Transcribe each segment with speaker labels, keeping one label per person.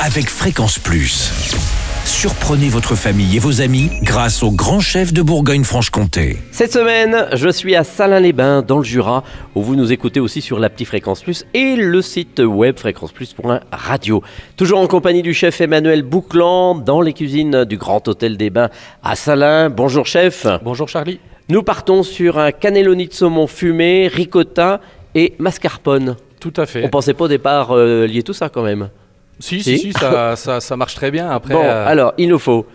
Speaker 1: avec Fréquence Plus. Surprenez votre famille et vos amis grâce au grand chef de Bourgogne-Franche-Comté.
Speaker 2: Cette semaine, je suis à Salins-les-Bains, dans le Jura, où vous nous écoutez aussi sur la petite Fréquence Plus et le site web fréquenceplus.radio. Toujours en compagnie du chef Emmanuel Bouclan, dans les cuisines du Grand Hôtel des Bains à Salins. Bonjour chef.
Speaker 3: Bonjour Charlie.
Speaker 2: Nous partons sur un cannelloni de saumon fumé, ricotta et mascarpone.
Speaker 3: Tout à fait.
Speaker 2: On pensait pas au départ euh, lier tout ça quand même.
Speaker 3: Si,
Speaker 2: Si.
Speaker 3: si, si, ça, ça- ça marche très bien. Après,
Speaker 2: Bon,
Speaker 3: euh,
Speaker 2: alors, il nous faut.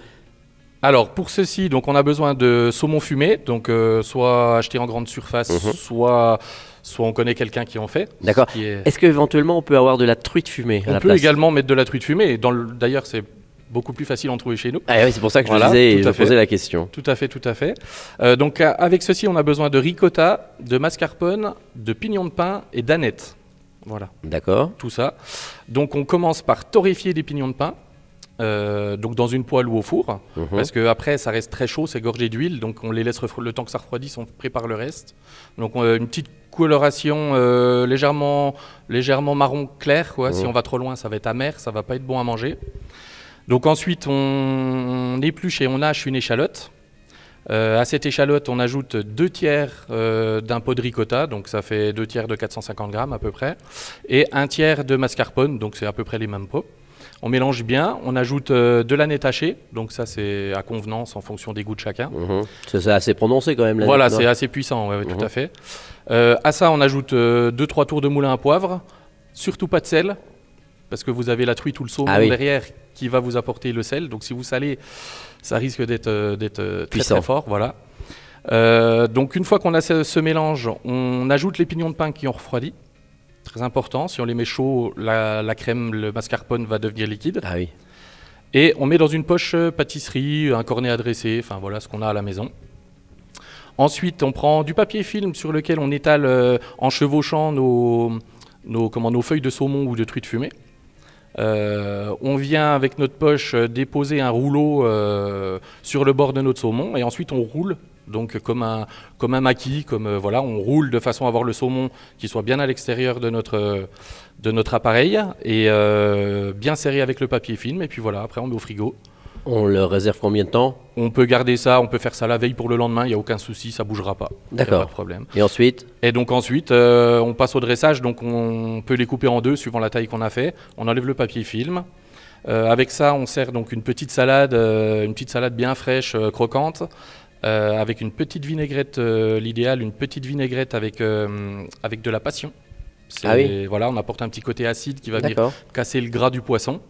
Speaker 3: alors, pour ceci, donc on a besoin de saumon fumé, donc euh, soit acheté en grande surface,
Speaker 2: Mhm.
Speaker 3: soit, soit on connaît quelqu'un qui en fait.
Speaker 2: D'accord.
Speaker 3: est-
Speaker 2: Est-ce qu'éventuellement on peut avoir de la truite fumée à
Speaker 3: On
Speaker 2: la
Speaker 3: peut
Speaker 2: place
Speaker 3: également mettre de la truite fumée. D'ailleurs, c'est beaucoup plus facile d'en trouver chez nous.
Speaker 2: Ah oui, c'est pour ça que je
Speaker 3: Voilà,
Speaker 2: disais et
Speaker 3: à
Speaker 2: je posais la question.
Speaker 3: Tout à fait, tout à fait. Euh, donc avec ceci, on a besoin de ricotta, de mascarpone, de pignon de pain et d'aneth. Voilà.
Speaker 2: D'accord.
Speaker 3: tout ça. Donc on commence par torréfier des pignons de pain, euh, donc dans une poêle ou au four,
Speaker 2: Mhm.
Speaker 3: parce que après ça reste très chaud, c'est gorgé d'huile, donc on les laisse le temps que ça refroidisse, on prépare le reste. Donc on a une petite coloration euh, légèrement, légèrement marron clair, quoi. si
Speaker 2: Mhm.
Speaker 3: on va trop loin ça va être amer, ça va pas être bon à manger. Donc ensuite on, on épluche et on hache une échalote. Euh, à cette échalote, on ajoute deux tiers euh, d'un pot de ricotta, donc ça fait deux tiers de 450 grammes à peu près, et un tiers de mascarpone, donc c'est à peu près les mêmes pots. On mélange bien, on ajoute euh, de l'aneth hachée, donc ça c'est à convenance en fonction des goûts de chacun.
Speaker 2: Mhm. C'est assez prononcé quand même.
Speaker 3: Voilà, c'est assez puissant, ouais, ouais,
Speaker 2: Mhm.
Speaker 3: tout à fait. Euh, à ça, on ajoute 2-3 tours de moulin à poivre, surtout pas de sel, parce que vous avez la truite ou le saumon
Speaker 2: Ah oui.
Speaker 3: derrière qui va vous apporter le sel. Donc si vous salez, ça risque d'être euh, d'être, euh, très, fort. Voilà. Euh, donc une fois qu'on a ce, ce mélange, on ajoute les pignons de pain qui ont refroidi. Très important, si on les met chauds, la, la crème, le mascarpone va devenir liquide.
Speaker 2: Ah oui.
Speaker 3: Et on met dans une poche pâtisserie, un cornet à dresser, enfin voilà ce qu'on a à la maison. Ensuite, on prend du papier film sur lequel on étale euh, en chevauchant nos, nos, comment, nos feuilles de saumon ou de truite fumée. Euh, on vient avec notre poche euh, déposer un rouleau euh, sur le bord de notre saumon et ensuite on roule donc comme un, comme un maquis, comme voilà, on roule de façon à avoir le saumon qui soit bien à l'extérieur de notre, de notre appareil et bien serré avec le papier film et puis voilà, après on met au frigo.
Speaker 2: On le réserve combien de temps
Speaker 3: On peut garder ça, on peut faire ça la veille pour le lendemain, il n'y a aucun souci, ça bougera pas.
Speaker 2: D'accord.
Speaker 3: Pas de problème.
Speaker 2: Et ensuite
Speaker 3: Et donc ensuite, euh, on passe au dressage, donc on peut les couper en deux suivant la taille qu'on a fait. On enlève le papier film. Euh, avec ça, on sert donc une petite salade, euh, une petite salade bien fraîche, croquante, avec une petite vinaigrette, l'idéal, une petite vinaigrette avec, avec de la passion.
Speaker 2: Ah oui.
Speaker 3: Voilà, on apporte un petit côté acide qui va venir casser le gras du poisson.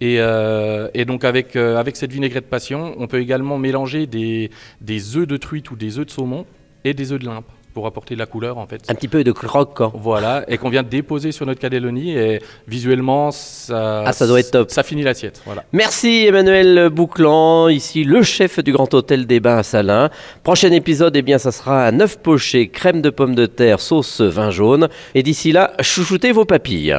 Speaker 3: Et, euh, et donc avec, euh, avec cette vinaigrette passion, on peut également mélanger des, des œufs de truite ou des œufs de saumon et des œufs de limpe pour apporter de la couleur en fait.
Speaker 2: Un petit peu de croquant.
Speaker 3: Voilà, et qu'on vient de déposer sur notre cannelloni et visuellement ça,
Speaker 2: Ah, ça doit être top.
Speaker 3: Ça finit l'assiette, voilà.
Speaker 2: Merci Emmanuel Bouclan, ici le chef du Grand Hôtel des Bains à Salins. Prochain épisode, eh bien, ça sera un œuf poché, crème de pommes de terre, sauce vin jaune. Et d'ici là, chouchoutez vos papilles.